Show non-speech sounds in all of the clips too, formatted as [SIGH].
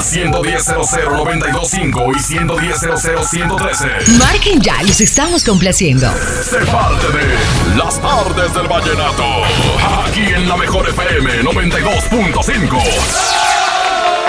Al 110.00925 y 110.00113. Marquen ya, los estamos complaciendo. Sé parte de Las tardes del vallenato. Aquí en la mejor FM 92.5.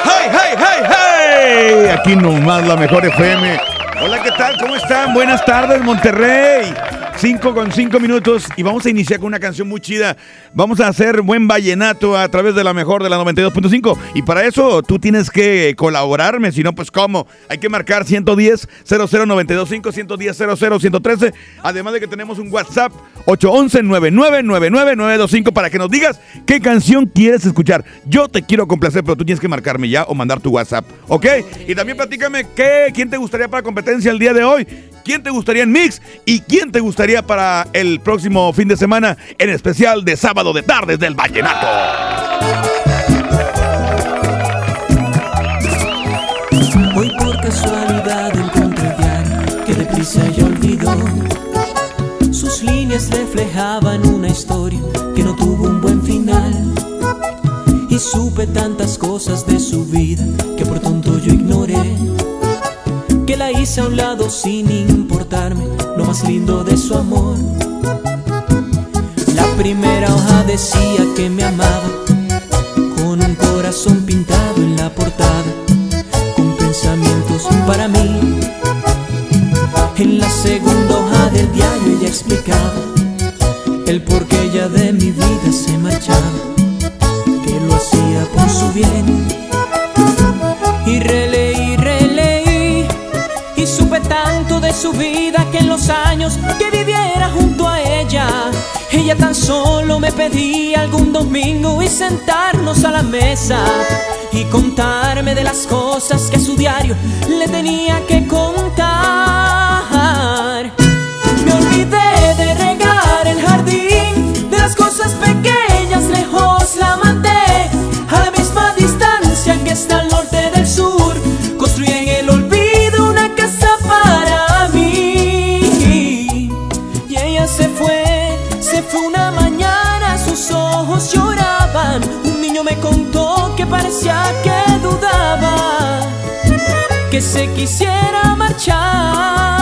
¡Hey, hey, hey, hey! Aquí nomás la mejor FM. Hola, ¿qué tal? ¿Cómo están? Buenas tardes, Monterrey. 5 con 5 minutos y vamos a iniciar con una canción muy chida. Vamos a hacer buen vallenato a través de la mejor de la 92.5 y para eso tú tienes que colaborarme, si no pues cómo. Hay que marcar 110 00925 110 113 además de que tenemos un WhatsApp 811 9999925 para que nos digas qué canción quieres escuchar. Yo te quiero complacer, pero tú tienes que marcarme ya o mandar tu WhatsApp, ¿ok? Y también platícame qué, quién te gustaría para competencia el día de hoy. ¿Quién te gustaría en Mix? ¿Y quién te gustaría para el próximo fin de semana, en especial de sábado de tardes del Vallenato? Hoy por casualidad encontré que. Reflejaban una historia que no tuvo un buen final. Y supe tantas cosas de su vida que por tonto yo ignoré que la hice a un lado sin importarme lo más lindo de su amor. La primera hoja decía que me amaba, con un corazón pintado en la portada, con pensamientos para mí. En la segunda explicaba el por qué de mi vida se marchaba, que lo hacía por su bien. Y releí, releí y supe tanto de su vida que en los años que viviera junto a ella, ella tan solo me pedía algún domingo y sentarnos a la mesa y contarme de las cosas que su diario le tenía que contar. De regar el jardín, de las cosas pequeñas lejos la mandé a la misma distancia que está al norte del sur. Construí en el olvido una casa para mí. Y ella se fue, se fue una mañana, sus ojos lloraban. Un niño me contó que parecía que dudaba, que se quisiera marchar.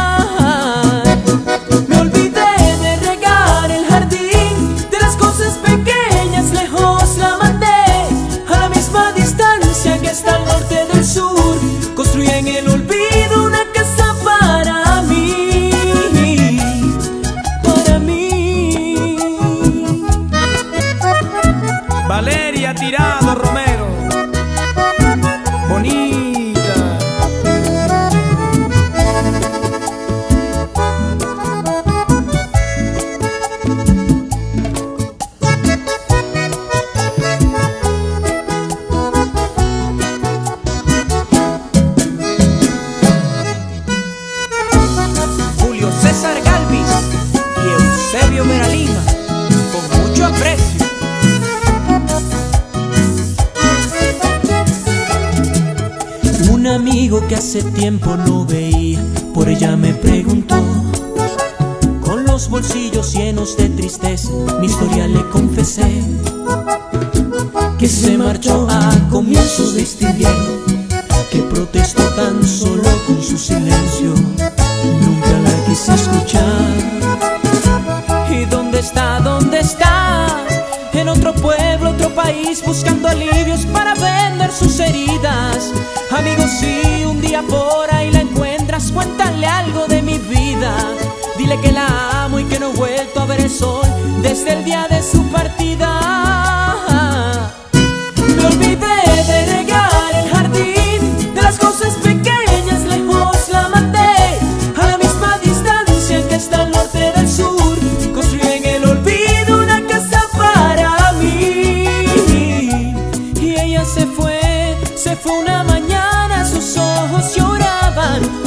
Se fue, se fue una mañana, sus ojos lloraban.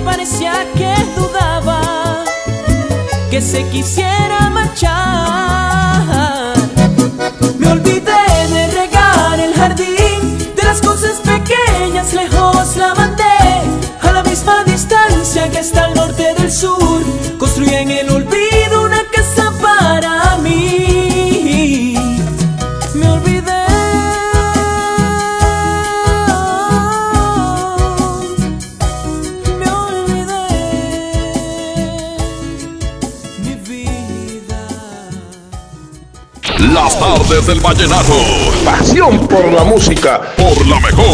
parecía que dudaba que se quisiera marchar. Me olvidé de regar el jardín, de las cosas pequeñas lejos la mandé. A la misma distancia que está al norte del sur, construí en el Tardes del vallenato. Pasión por la música. Por la mejor.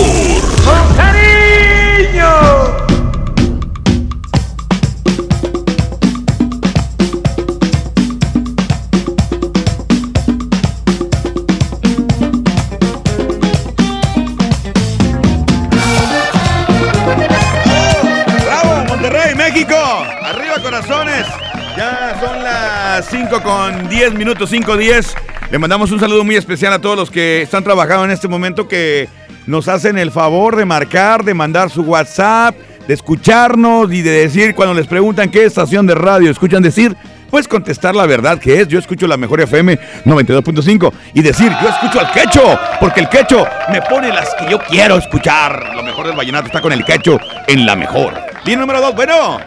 ¡Bravo, Monterrey, México! ¡Arriba, corazones! Ya son las 5 con 10 minutos, 5 10. Le mandamos un saludo muy especial a todos los que están trabajando en este momento, que nos hacen el favor de marcar, de mandar su WhatsApp, de escucharnos y de decir cuando les preguntan qué estación de radio escuchan decir, pues contestar la verdad que es, yo escucho la mejor FM 92.5 y decir, yo escucho al quecho, porque el quecho me pone las que yo quiero escuchar. Lo mejor del vallenato está con el quecho en la mejor. Línea número 2, bueno.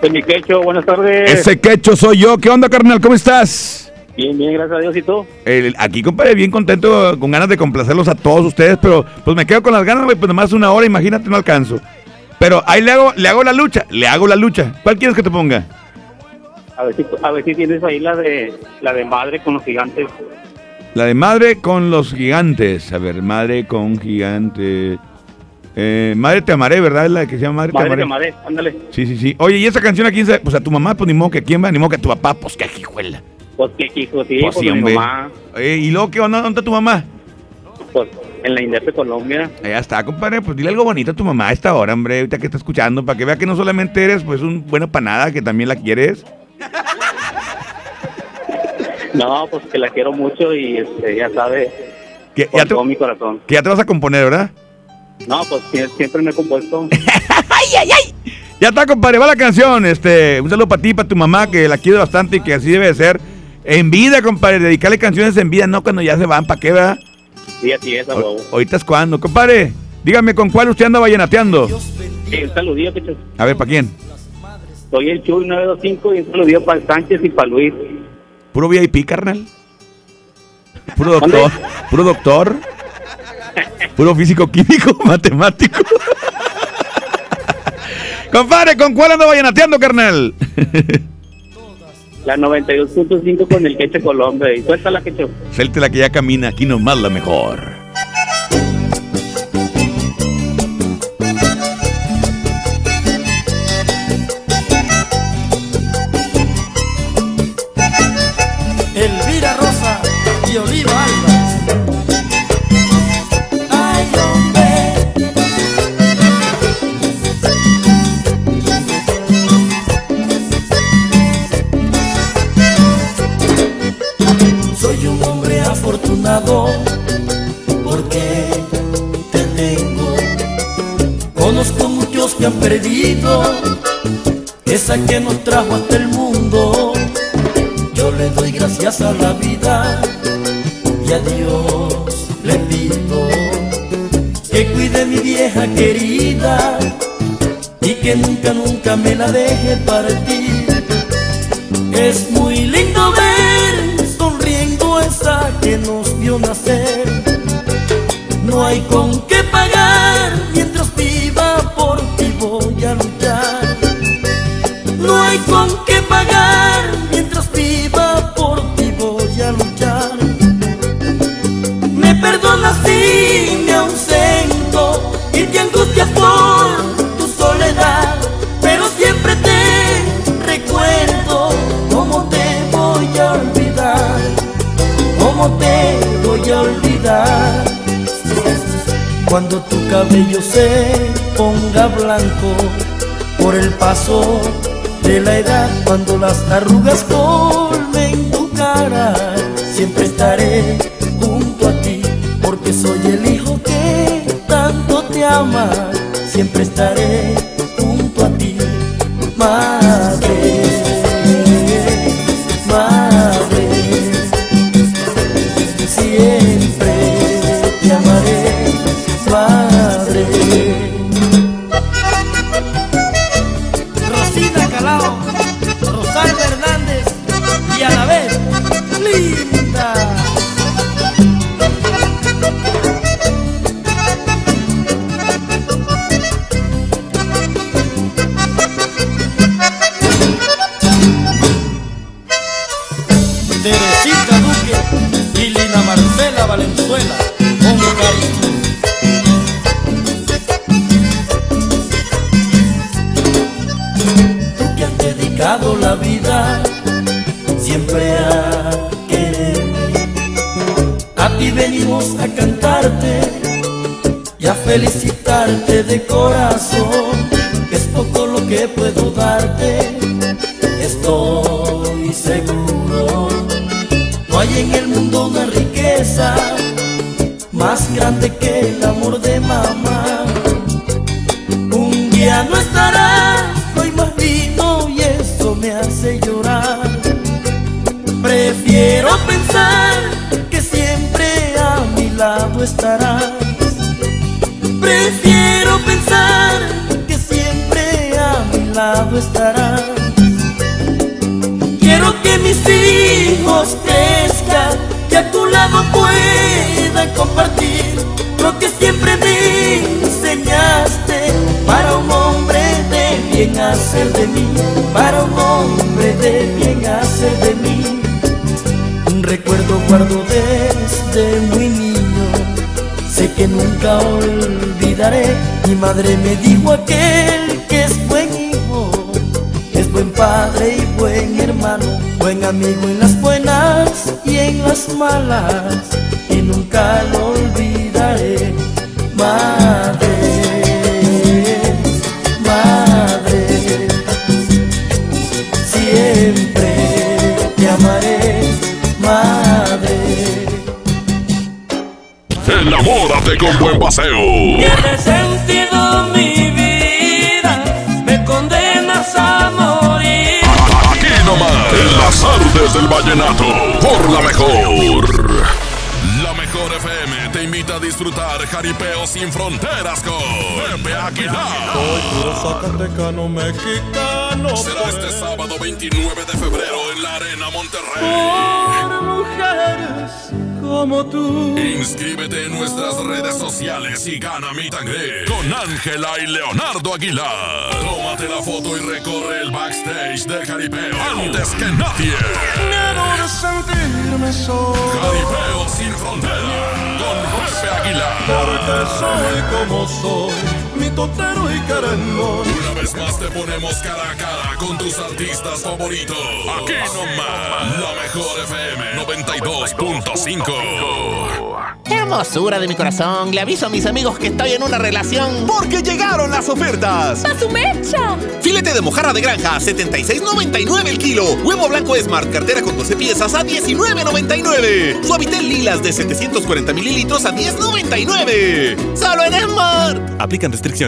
Soy mi quecho, buenas tardes. Ese quecho soy yo. ¿Qué onda, carnal? ¿Cómo estás? Bien, bien, gracias a Dios y tú. El- aquí, compadre, bien contento, con ganas de complacerlos a todos ustedes, pero pues me quedo con las ganas, güey, pues nomás una hora, imagínate, no alcanzo. Pero ahí le hago, le hago la lucha, le hago la lucha. ¿Cuál quieres que te ponga? A ver si, a ver si tienes ahí la de la de madre con los gigantes. La de madre con los gigantes. A ver, madre con gigantes. Eh, madre te amaré, ¿verdad? Es la que se llama Madre, Madre te amaré. madre, ándale. Sí, sí, sí. Oye, ¿y esa canción a quién se...? Pues a tu mamá, pues ni modo que quién va, ni modo que a tu papá, pues qué hijuela. Pues qué hijo, sí, Pues pues, sí, mi hombre. mamá, Oye, ¿y luego qué onda? ¿Dónde está tu mamá? pues en la INDEP de Colombia. Allá está, compadre. Pues dile algo bonito a tu mamá a esta hora, hombre. Ahorita que está escuchando, para que vea que no solamente eres pues un bueno para nada, que también la quieres. No, pues que la quiero mucho y este, ya sabe, Que ya, te, mi corazón. que ya te vas a componer, ¿verdad? No, pues sie- siempre me he compuesto. [LAUGHS] Ya está, compadre. Va la canción. Este, un saludo para ti, para tu mamá, que la quiere bastante y que así debe de ser. En vida, compadre. Dedicarle canciones en vida, no cuando ya se van. ¿Para qué, verdad? Sí, así es, O- ahorita es cuando. Compadre, dígame con cuál usted anda vallenateando. Sí, un saludillo, que A ver, ¿para quién? soy el Chuy 925 y un saludillo para el Sánchez y para Luis. ¿Puro VIP, carnal? ¿Puro doctor? ¿Puro doctor? ¿Puro físico, químico, [LAUGHS] matemático? [LAUGHS] Compadre, ¿con cuál anda vallenateando, carnal? [LAUGHS] La 92.5 con el Queche Colombia. Y suéltala, Queche. Suelte la que ya camina, aquí nomás la mejor. Que nos trajo hasta el mundo. Yo le doy gracias a la vida y a Dios le pido que cuide mi vieja querida y que nunca, nunca me la deje partir. Es muy Cuando tu cabello se ponga blanco por el paso de la edad, cuando las arrugas colmen tu cara, siempre estaré junto a ti, porque soy el hijo que tanto te ama, siempre estaré Quiero que mis hijos crezcan y a tu lado puedan compartir lo que siempre me enseñaste para un hombre de bien hacer de mí, para un hombre de bien hacer de mí. Un recuerdo guardo desde muy niño, sé que nunca olvidaré. Mi madre me dijo aquel buen padre y buen hermano, buen amigo en las buenas y en las malas, y nunca lo olvidaré. Madre, madre, siempre te amaré, madre. Enamórate con buen paseo. Del vallenato, por la mejor. La mejor FM te invita a disfrutar jaripeo sin fronteras con Pepe Aguilar. Puro Zacatecano mexicano. Será este sábado 29 de febrero en la Arena Monterrey. Por mujeres como tú. Inscríbete en nuestras redes sociales y gana mi tangre con Ángela y Leonardo Aguilar. Tómate la foto y recorre el backstage del jaripeo antes que nadie. Miedo de sentirme solo. Jaripeo sin frontera con Pepe Aguilar. Porque soy como soy, mi totero y. Una vez más te ponemos cara a cara con tus artistas favoritos. Aquí nomás, la mejor FM 92.5. Hermosura de mi corazón, le aviso a mis amigos que estoy en una relación. Porque llegaron las ofertas. ¡A su mecha! Filete de mojarra de granja a 76.99 el kilo. Huevo blanco Smart, cartera con 12 piezas a 19.99. Suavitel lilas de 740 mililitros a 10.99. Solo en Smart. Aplican restricciones.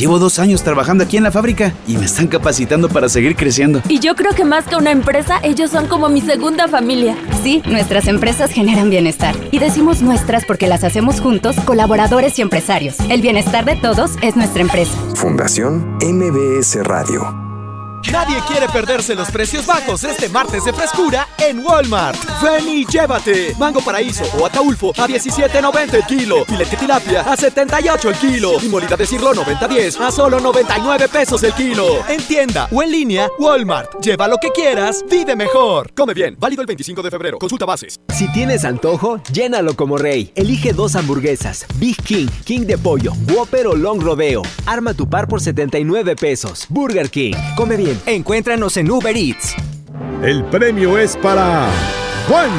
Llevo dos años trabajando aquí en la fábrica y me están capacitando para seguir creciendo. Y yo creo que más que una empresa, ellos son como mi segunda familia. Sí, nuestras empresas generan bienestar. Y decimos nuestras porque las hacemos juntos, colaboradores y empresarios. El bienestar de todos es nuestra empresa. Fundación MBS Radio. Nadie quiere perderse los precios bajos este martes de frescura en Walmart. Ven y llévate. Mango paraíso o ataulfo a 17.90 el kilo. Filete tilapia a 78 el kilo. Y molida de cirlo 90-10 a solo 99 pesos el kilo. En tienda o en línea, Walmart. Lleva lo que quieras, vive mejor. Come bien. Válido el 25 de febrero. Consulta bases. Si tienes antojo, llénalo como rey. Elige dos hamburguesas. Big King, King de pollo, Whopper o Long Rodeo. Arma tu par por 79 pesos. Burger King. Come bien. Encuéntranos en Uber Eats. El premio es para Juan.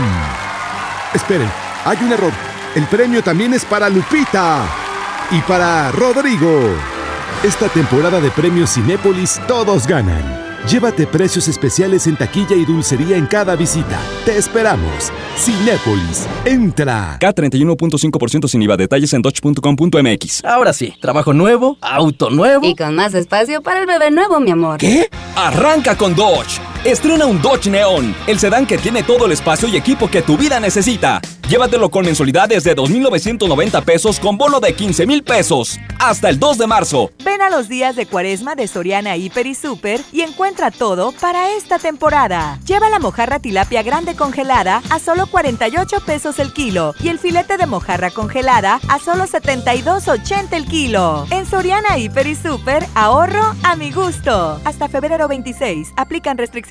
Esperen, hay un error. El premio también es para Lupita y para Rodrigo. Esta temporada de premios Cinépolis todos ganan. Llévate precios especiales en taquilla y dulcería en cada visita. Te esperamos. Cinépolis, entra. K31.5% sin IVA. Detalles en dodge.com.mx. Ahora sí, trabajo nuevo, auto nuevo. Y con más espacio para el bebé nuevo, mi amor. ¿Qué? Arranca con Dodge. Estrena un Dodge Neon, el sedán que tiene todo el espacio y equipo que tu vida necesita. Llévatelo con mensualidades de 2.990 pesos con bono de 15 mil pesos. Hasta el 2 de marzo. Ven a los días de cuaresma de Soriana Hiper y Super y encuentra todo para esta temporada. Lleva la mojarra tilapia grande congelada a solo 48 pesos el kilo y el filete de mojarra congelada a solo 72.80 el kilo. En Soriana Hiper y Super, ahorro a mi gusto. Hasta febrero 26. Aplican restricciones.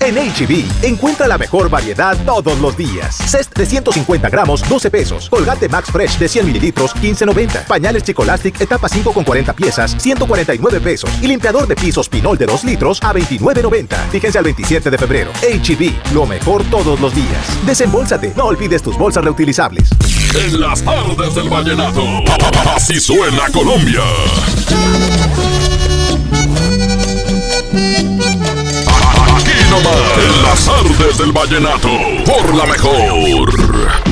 En HB, encuentra la mejor variedad todos los días. Cest de 150 gramos, 12 pesos. Colgate Max Fresh de 100 mililitros, 15.90. Pañales Chicolastic, etapa 5 con 40 piezas, 149 pesos. Y limpiador de pisos Pinol de 2 litros a 29.90. Fíjense al 27 de febrero. HB, lo mejor todos los días. Desembolsate, no olvides tus bolsas reutilizables. En las tardes del vallenato, así suena Colombia. Aquí nomás, en las tardes del vallenato, por la mejor.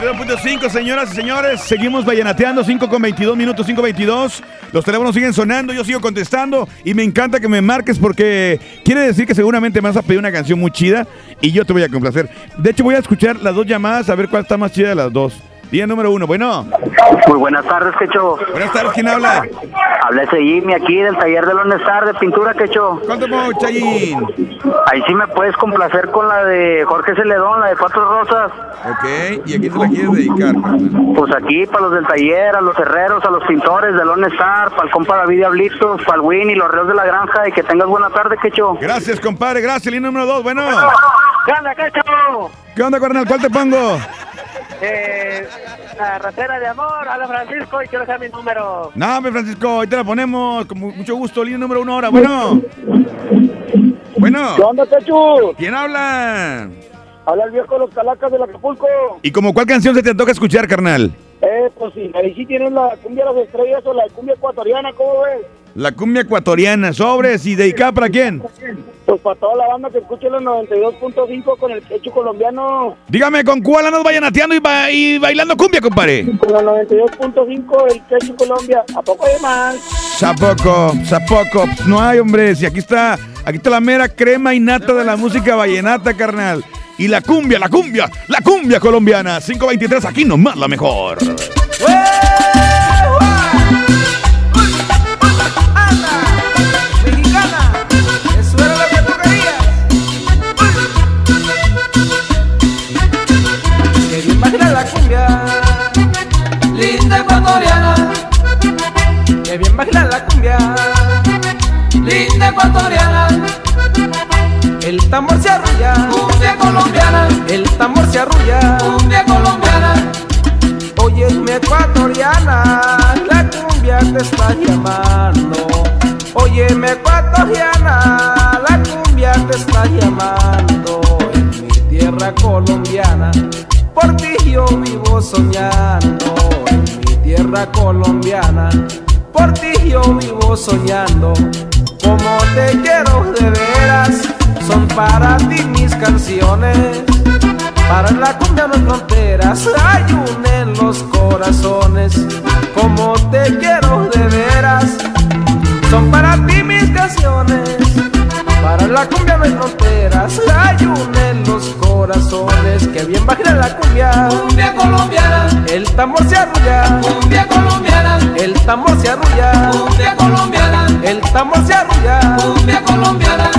92.5, señoras y señores. Seguimos vallenateando, 5 con 22 minutos, 5 22. Los teléfonos siguen sonando, yo sigo contestando y me encanta que me marques porque quiere decir que seguramente me vas a pedir una canción muy chida y yo te voy a complacer. De hecho, voy a escuchar las dos llamadas a ver cuál está más chida de las dos. Día número uno, bueno. Muy buenas tardes, Quecho. Buenas tardes, ¿quién habla? Habla ese Jimmy aquí del taller de Lonestar de pintura, Quecho. ¿Cuánto puedo, Chayín? Ahí sí me puedes complacer con la de Jorge Celedón, la de Cuatro Rosas. Ok, ¿y a quién se la quieres dedicar? Pues aquí, para los del taller, a los herreros, a los pintores de Lone Star, para el compa David para el Win y los reos de la granja, y que tengas buena tarde, Quecho. Gracias, compadre, gracias. Línea número dos, bueno. ¿Qué onda, Quecho? ¿Qué onda, carnal? ¿Cuál te pongo? Eh, la ratera de amor, a la Francisco, y quiero saber mi número. No, hombre, Francisco, ahí te la ponemos. Con mu- mucho gusto, línea número uno ahora. Bueno. Bueno. ¿Qué onda, Quecho? ¿Quién habla? Habla el viejo de los calacas del Acapulco. ¿Y como cuál canción se te toca escuchar, carnal? Eh, pues sí, ahí sí tienes la cumbia de las estrellas o la cumbia ecuatoriana, ¿cómo ves? La cumbia ecuatoriana, sobres y dedicada para quién? Pues para toda la banda que escuche los 92.5 con el quecho colombiano. Dígame, ¿con cuál andas vallenateando y, ba- y bailando cumbia, compadre? Con la 92.5 el quecho Colombia. ¿A poco hay más? Zapoco, zapoco, no hay, hombre. Si aquí está, aquí está la mera crema y nata de la música vallenata, carnal. y la cumbia, la cumbia, la cumbia colombiana. 523, aquí nomás la mejor. Colombiana, por ti yo vivo soñando. Como te quiero de veras, son para ti mis canciones. Para la cumbia no hay fronteras, hay un en los corazones. Como te quiero de veras, son para ti mis canciones. La cumbia no hay fronteras, hay un en los corazones. Que bien baila la cumbia, cumbia colombiana. El tambor se arrulla, cumbia colombiana. El tambor se arrulla, cumbia colombiana. El tambor se arrulla, cumbia colombiana.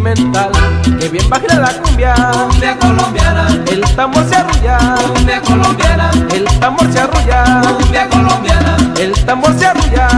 Sentimental. Que bien baila la cumbia, cumbia colombiana. El tambor se arrulla, cumbia colombiana. El tambor se arrulla, cumbia colombiana. El tambor se arrulla,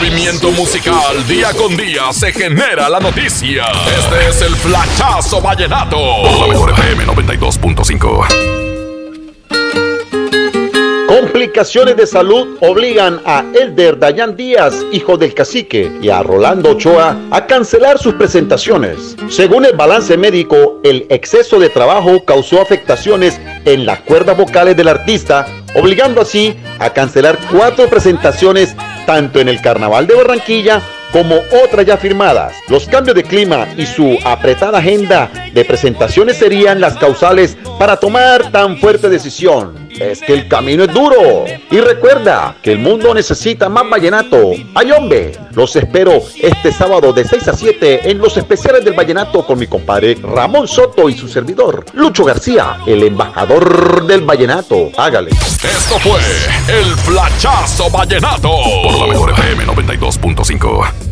movimiento musical, día con día se genera la noticia. Este es el Flachazo Vallenato. Por la mejor FM 92.5. Complicaciones de salud obligan a Elder Dayan Díaz, hijo del cacique, y a Rolando Ochoa a cancelar sus presentaciones. Según el balance médico, el exceso de trabajo causó afectaciones en las cuerdas vocales del artista, obligando así a cancelar cuatro presentaciones tanto en el Carnaval de Barranquilla como otras ya firmadas. Los cambios de clima y su apretada agenda de presentaciones serían las causales para tomar tan fuerte decisión. Es que el camino es duro. Y recuerda que el mundo necesita más vallenato. ¡Ay, hombre! Los espero este sábado de 6 a 7 en los especiales del Vallenato con mi compadre Ramón Soto y su servidor, Lucho García, el embajador del Vallenato. Hágale. Esto fue el Flachazo Vallenato por la mejor FM 92.5.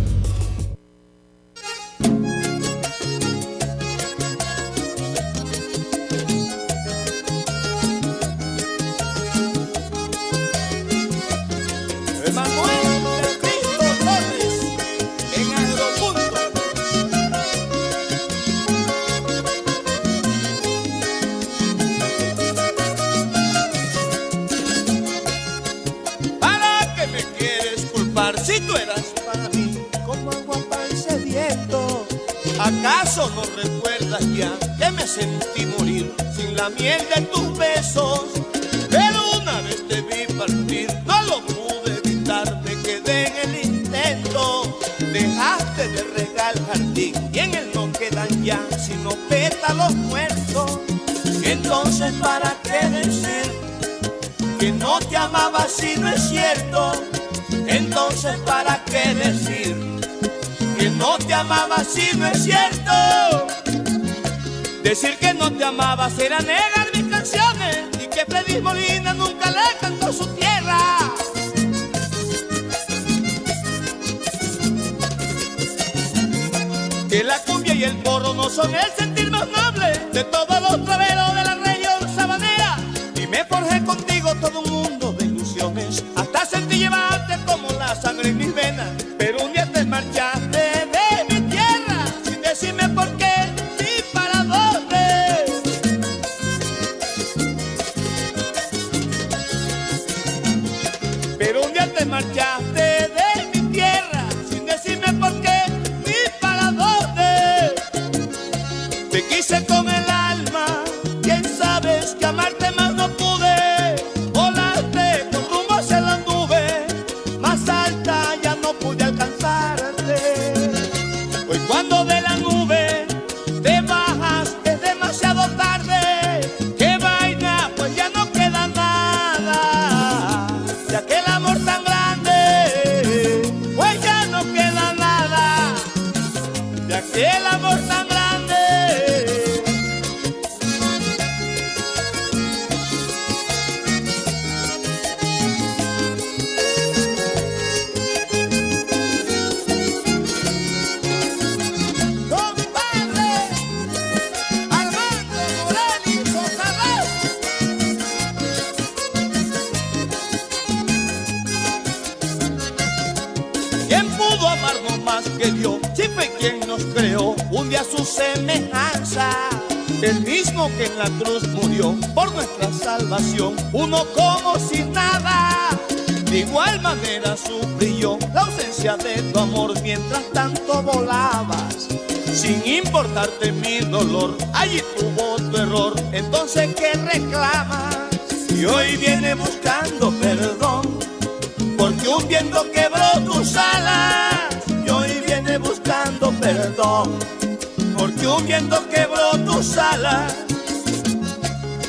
un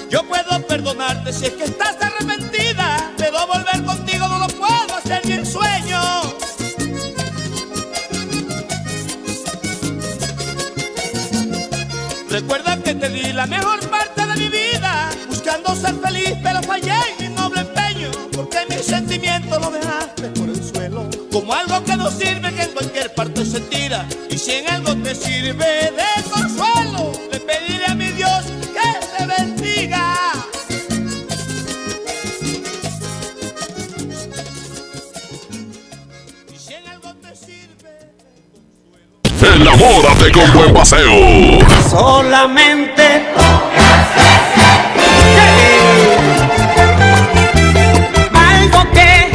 Yo puedo perdonarte si es que estás arrepentida, pero volver contigo no lo puedo hacer ni en sueño. Recuerda que te di la mejor parte de mi vida, buscando ser feliz, pero fallé en mi noble empeño, porque mis sentimientos lo dejaste por el suelo, como algo que no sirve, que en cualquier parte se tira, y si en algo te sirve de consuelo, Enamórate con buen paseo. Solamente algo que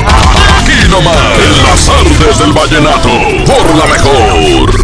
Aquí nomás, en las artes del vallenato, por la mejor.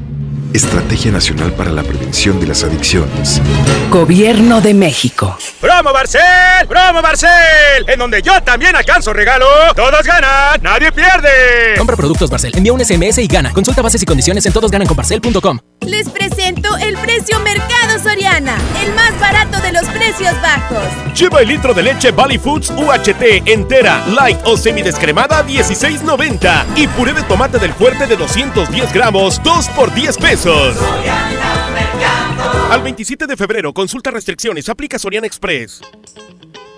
Estrategia Nacional para la Prevención de las Adicciones. Gobierno de México. ¡Promo Barcel! ¡Promo Barcel! En donde yo también alcanzo regalo. Todos ganan, nadie pierde. Compra productos Barcel, envía un SMS y gana. Consulta bases y condiciones en todosgananconbarcel.com. Les presento el precio Mercado Soriana, precios bajos. Lleva el litro de leche Valley Foods UHT entera, light o semidescremada 16.90 y puré de tomate del fuerte de 210 gramos 2 por 10 pesos. Al 27 de febrero, consulta restricciones, aplica Soriana Express.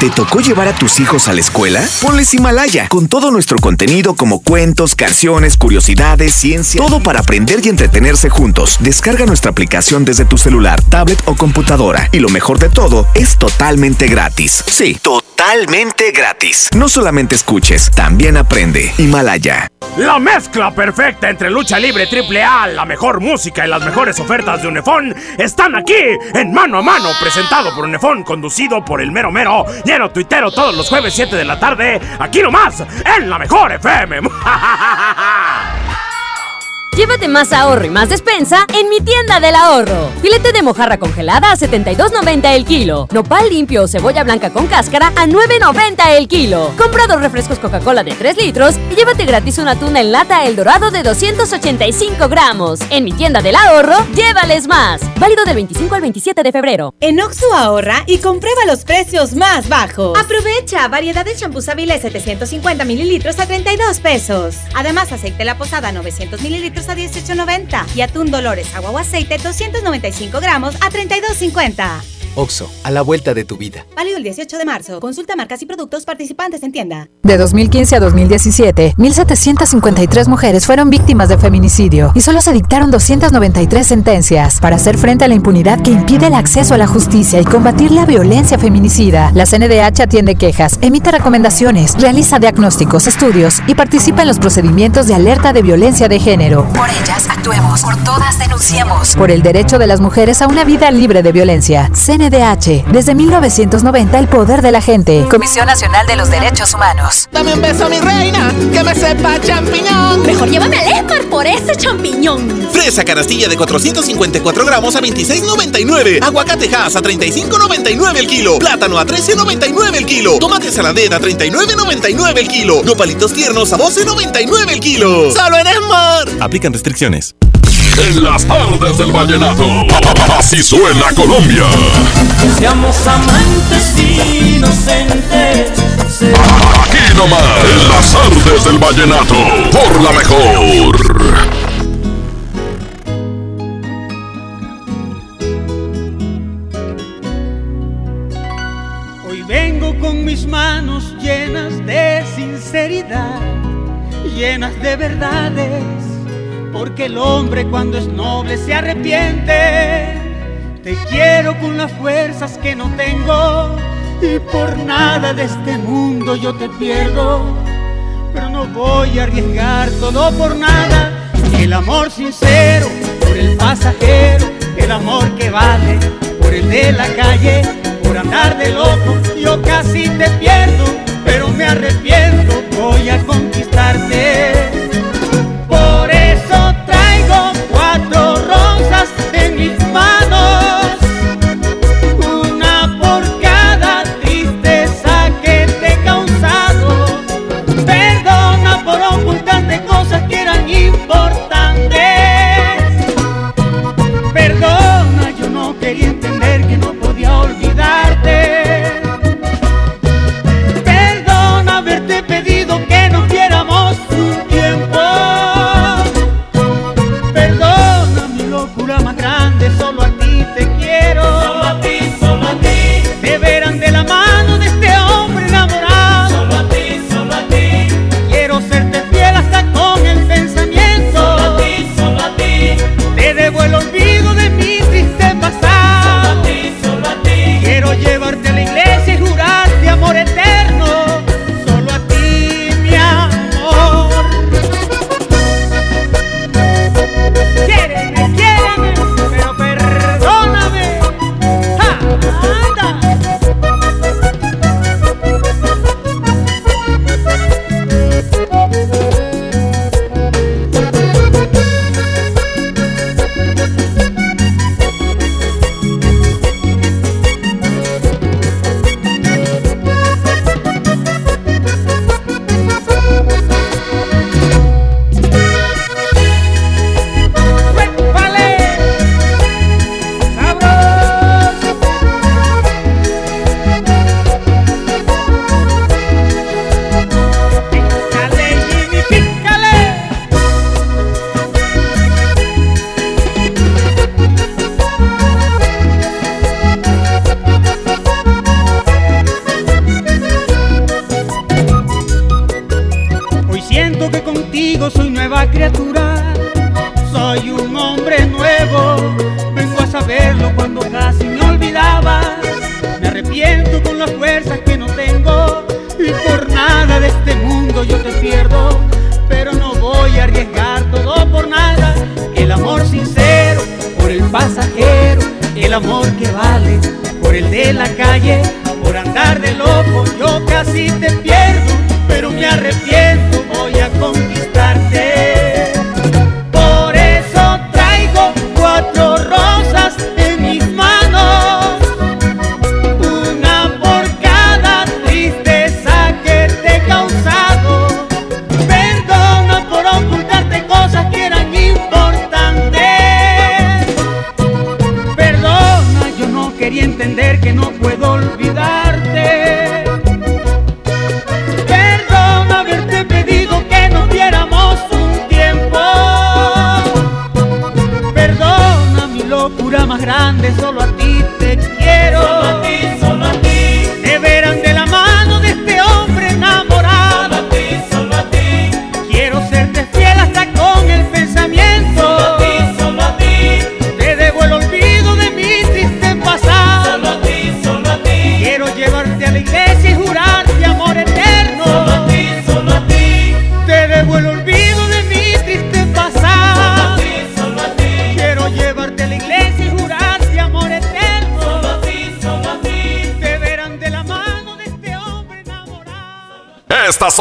¿Te tocó llevar a tus hijos a la escuela? Ponles Himalaya, con todo nuestro contenido como cuentos, canciones, curiosidades, ciencia, todo para aprender y entretenerse juntos. Descarga nuestra aplicación desde tu celular, tablet o computadora. Y lo mejor de todo, es totalmente gratis. Sí, totalmente gratis. No solamente escuches, también aprende. Himalaya. La mezcla perfecta entre lucha libre triple A, la mejor música y las mejores ofertas de Unefón están aquí en Mano a Mano, presentado por Unefón, conducido por el mero mero, lleno tuitero todos los jueves 7 de la tarde, aquí nomás, en la mejor FM. [LAUGHS] Llévate más ahorro y más despensa en mi tienda del ahorro. Filete de mojarra congelada a 72.90 el kilo. Nopal limpio o cebolla blanca con cáscara a 9.90 el kilo. Compra dos refrescos Coca-Cola de 3 litros y llévate gratis una tuna en lata El Dorado de 285 gramos. En mi tienda del ahorro, llévales más. Válido del 25 al 27 de febrero. En Oxo ahorra y comprueba los precios más bajos. Aprovecha variedad de champús Avilés 750 mililitros a 32 pesos. Además, aceite La Posada 900 mililitros a 18.90 y atún Dolores agua o aceite 295 gramos a 32.50. Oxo, a la vuelta de tu vida. Válido el 18 de marzo. Consulta marcas y productos participantes en tienda. De 2015 a 2017, 1.753 mujeres fueron víctimas de feminicidio y solo se dictaron 293 sentencias. Para hacer frente a la impunidad que impide el acceso a la justicia y combatir la violencia feminicida, la CNDH atiende quejas, emite recomendaciones, realiza diagnósticos, estudios y participa en los procedimientos de alerta de violencia de género. Por ellas actuemos, por todas denunciemos. Por el derecho de las mujeres a una vida libre de violencia. CNDH. Desde 1990, el poder de la gente. Comisión Nacional de los Derechos Humanos. Dame un beso, mi reina, que me sepa champiñón. Mejor llévame al Esmar por ese champiñón. Fresa canastilla de 454 gramos a 26.99. Aguacatejas a 35.99 el kilo. Plátano a 13.99 el kilo. Tomate saladera a 39.99 el kilo. Nopalitos tiernos a 12.99 el kilo. ¡Solo en Esmar! Aplican restricciones. En las tardes del vallenato. Así suena Colombia. Seamos amantes inocentes. Aquí nomás. En las tardes del vallenato. Por la mejor. Hoy vengo con mis manos llenas de sinceridad, llenas de verdades, porque el hombre cuando es noble se arrepiente. Te quiero con las fuerzas que no tengo y por nada de este mundo yo te pierdo. Pero no voy a arriesgar todo por nada. El amor sincero por el pasajero, el amor que vale por el de la calle, por andar de loco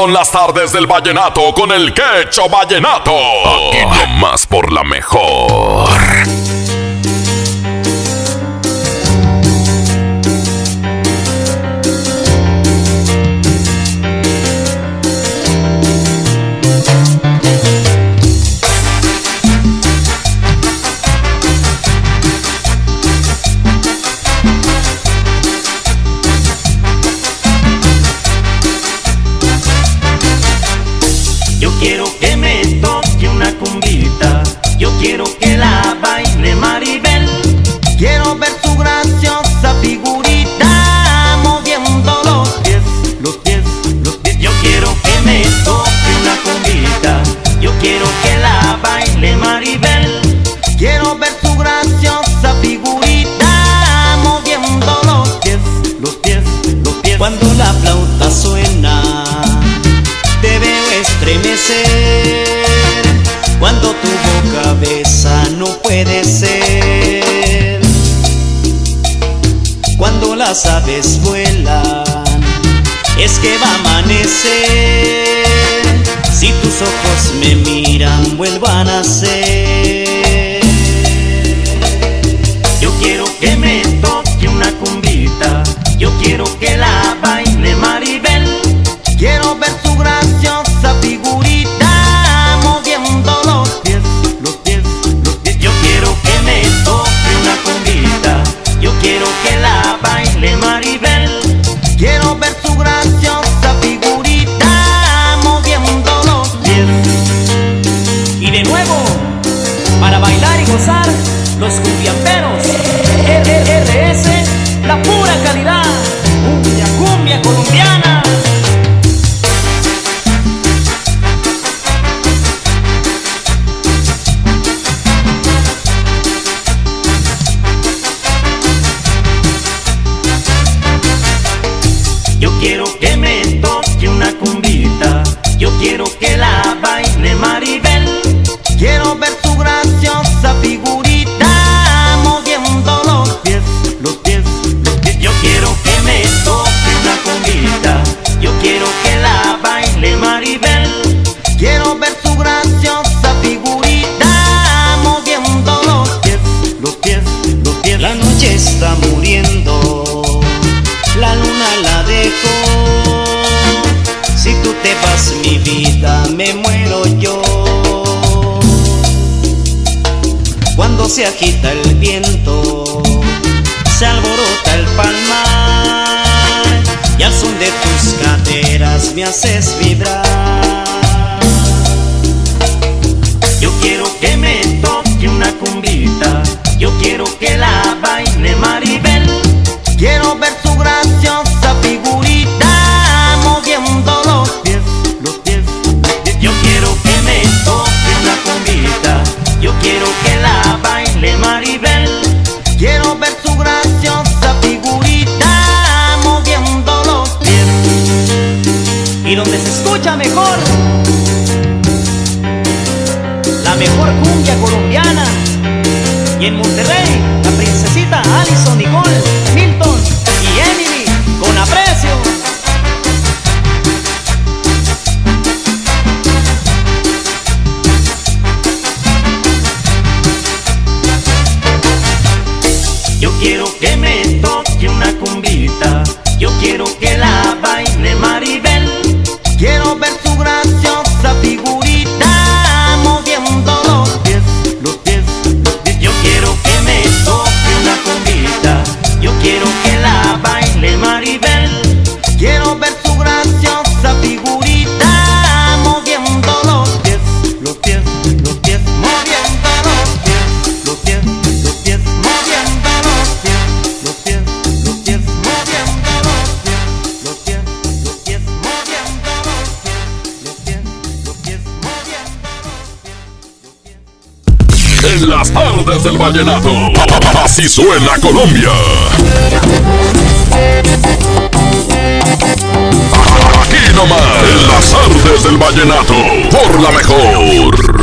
son las tardes del vallenato con el quecho vallenato. Aquí nomás por la mejor. Las aves vuelan, es que va a amanecer. Si tus ojos me miran, vuelvan a ser. Yo quiero que me toque una cumbita. Yo quiero que la baile ver tu me muero yo. Cuando se agita el viento, se alborota el palmar y al son de tus caderas me haces vibrar. Yo quiero que me toque una cumbita, yo quiero que la baile Maribel. Y donde se escucha mejor, la mejor cumbia colombiana. Y en Monterrey, la princesita Alison Nicole, las tardes del vallenato. Así suena Colombia. Aquí nomás. En las tardes del vallenato. Por la mejor.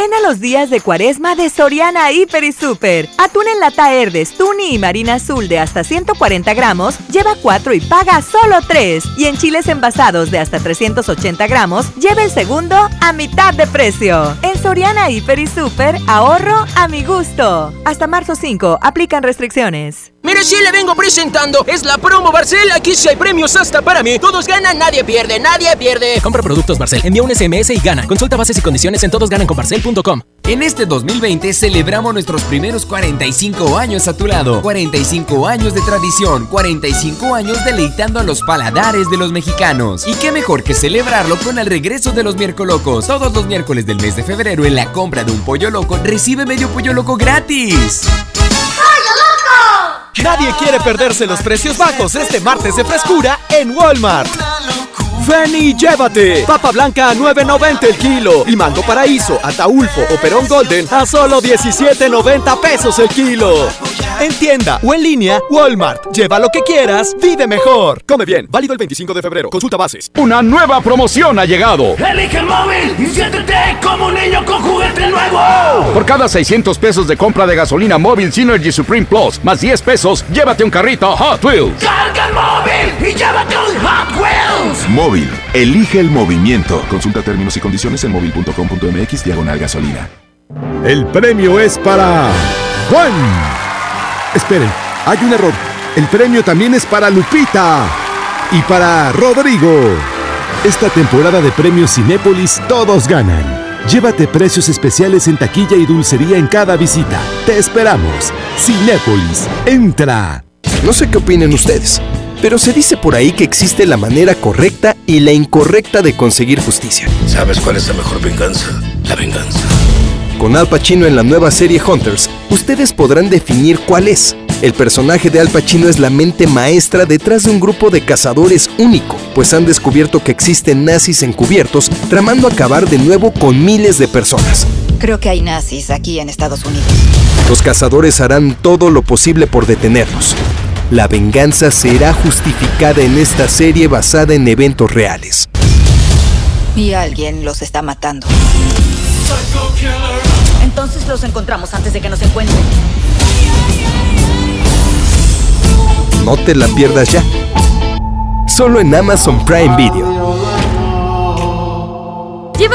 Ven a los días de cuaresma de Soriana Hiper y Super. Atún en lata Herdes, Tuni y Marina Azul de hasta 140 gramos, lleva 4 y paga solo 3. Y en chiles envasados de hasta 380 gramos, lleva el segundo a mitad de precio. En Soriana Hiper y Super, ahorro a mi gusto. Hasta marzo 5, aplican restricciones. Mire, sí le vengo presentando. Es la promo Barcel. Aquí sí hay premios hasta para mí. Todos ganan, nadie pierde, nadie pierde. Compra productos Barcel, envía un SMS y gana. Consulta bases y condiciones en todosgananconbarcel.com. En este 2020 celebramos nuestros primeros 45 años a tu lado. 45 años de tradición, 45 años deleitando a los paladares de los mexicanos. Y qué mejor que celebrarlo con el regreso de los miércoles locos. Todos los miércoles del mes de febrero en la compra de un pollo loco recibe medio pollo loco gratis. Nadie quiere perderse los precios bajos este martes de frescura en Walmart. Ven llévate. Papa blanca a 9.90 el kilo. Y mango paraíso, ataulfo o perón golden a solo 17.90 pesos el kilo. En tienda o en línea, Walmart. Lleva lo que quieras, vive mejor. Come bien. Válido el 25 de febrero. Consulta bases. Una nueva promoción ha llegado. Elige el móvil y siéntete como un niño con juguete nuevo. Por cada 600 pesos de compra de gasolina móvil Synergy Supreme Plus más 10 pesos, llévate un carrito Hot Wheels. Carga el móvil y llévate un Hot Wheels. Móvil. Elige el movimiento. Consulta términos y condiciones en móvil.com.mx diagonal gasolina. El premio es para Juan. Esperen, hay un error. El premio también es para Lupita y para Rodrigo. Esta temporada de premios Cinépolis todos ganan. Llévate precios especiales en taquilla y dulcería en cada visita. Te esperamos. Cinépolis, entra. No sé qué opinen ustedes, pero se dice por ahí que existe la manera correcta y la incorrecta de conseguir justicia. ¿Sabes cuál es la mejor venganza? La venganza. Con Al Pacino en la nueva serie Hunters, ustedes podrán definir cuál es. El personaje de Al Pacino es la mente maestra detrás de un grupo de cazadores único, pues han descubierto que existen nazis encubiertos tramando acabar de nuevo con miles de personas. Creo que hay nazis aquí en Estados Unidos. Los cazadores harán todo lo posible por detenerlos. La venganza será justificada en esta serie basada en eventos reales. Y alguien los está matando. Entonces los encontramos antes de que nos encuentren. No te la pierdas ya. Solo en Amazon Prime Video.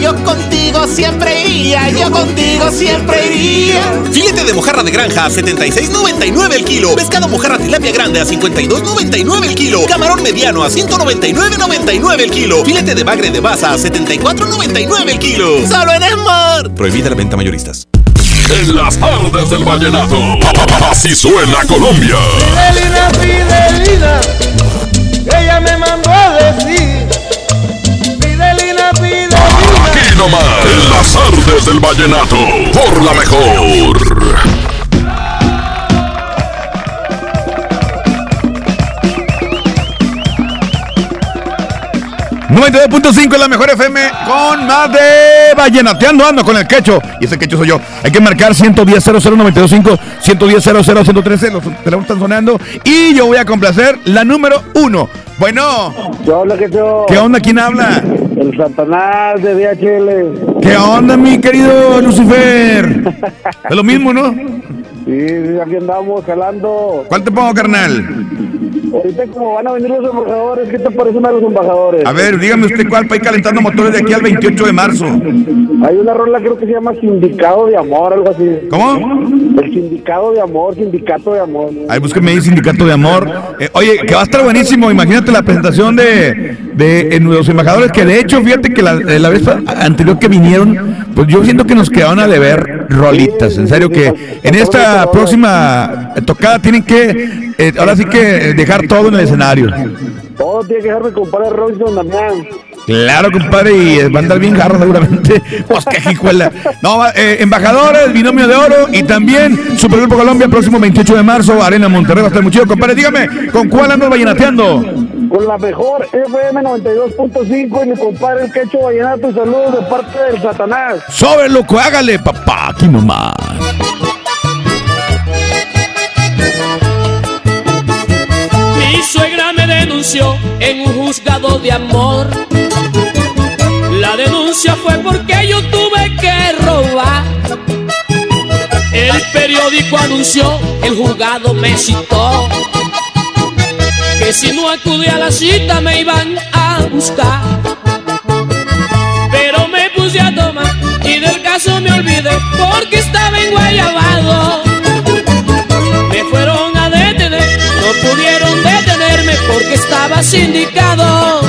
yo contigo siempre iría, yo contigo siempre iría. Filete de mojarra de granja a 76.99 el kilo. Pescado mojarra tilapia grande a 52.99 el kilo. Camarón mediano a 199.99 el kilo. Filete de bagre de baza a 74.99 el kilo. Solo en Esmar. Prohibida la venta mayoristas. En las tardes del vallenato. Así suena Colombia. Fidelina, Fidelina, ella me mandó a decir. Nomás. En las tardes del vallenato. Por la mejor. 92.5 es la mejor FM con más de Vallenateando ando con el quecho. Y ese quecho soy yo. Hay que marcar 110 00925 110 00113. Los teléfonos están sonando. Y yo voy a complacer la número uno. Bueno. ¿Qué onda, quecho? ¿Qué onda? ¿Quién habla? El Satanás de DHL. ¿Qué onda, mi querido Lucifer? [LAUGHS] Es lo mismo, ¿no? Sí, aquí andamos jalando. ¿Cuál te pongo, carnal? Ahorita como van a venir los embajadores, ¿qué te parece una de los embajadores? A ver, dígame usted cuál para ir calentando motores de aquí al 28 de marzo. Hay una rola creo que se llama Sindicado de Amor, algo así. ¿Cómo? El Sindicado de Amor, Sindicato de Amor. Ahí búsqueme ahí Sindicato de Amor. Eh, oye, que va a estar buenísimo. Imagínate la presentación de, de eh, los embajadores, que de hecho, fíjate que la, eh, la vez anterior que vinieron, pues yo siento que nos quedaron a deber rolitas. En serio, que en esta próxima tocada tienen que, eh, ahora sí que dejar todo en el escenario. Todo tiene que dejar mi compadre Robinson Damián. Claro, compadre, y va a andar bien jarro seguramente. [LAUGHS] Pues qué jijuela. No, eh, embajadores, binomio de oro y también Supergrupo Colombia, próximo 28 de marzo, Arena Monterrey, va a estar muy chido. Compadre, dígame, ¿con cuál andas vallenateando? Con la mejor FM 92.5 y mi compadre el quecho vallenato y saludos de parte del Satanás. Sobre loco, hágale, papá, aquí nomás. Mi suegra me denunció en un juzgado de amor. La denuncia fue porque yo tuve que robar. El periódico anunció, el juzgado me citó. Si no acudía a la cita me iban a buscar. Pero me puse a tomar y del caso me olvidé porque estaba en Guayabado. Me fueron a detener, no pudieron detenerme porque estaba sindicado.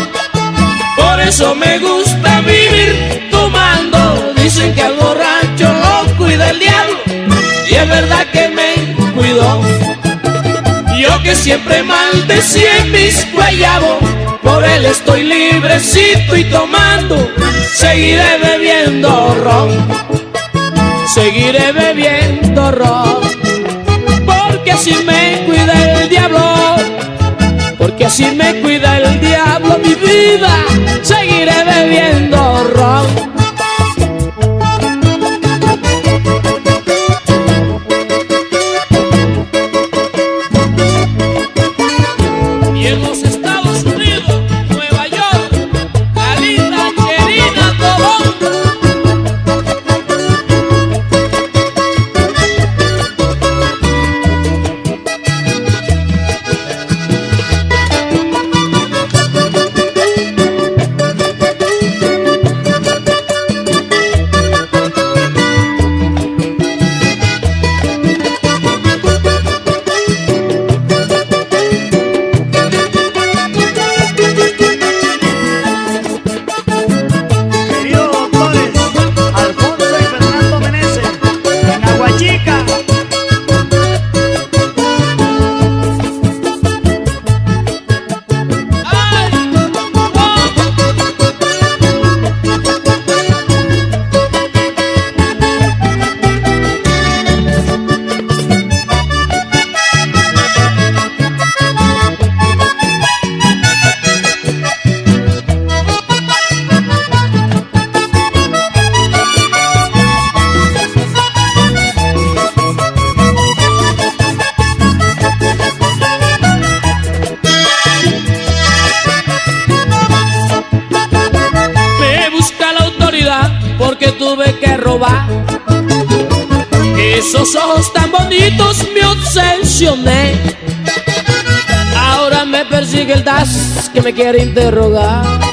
Por eso me gusta vivir tomando. Dicen que al borracho lo cuida el diablo. Y es verdad que me cuidó. Que siempre maldecía en mis guayabos. Por él estoy librecito y tomando. Seguiré bebiendo ron. Seguiré bebiendo ron. Porque así me cuida el diablo. Porque así me cuida el diablo mi vida. Seguiré bebiendo ron. Me quiere interrogar.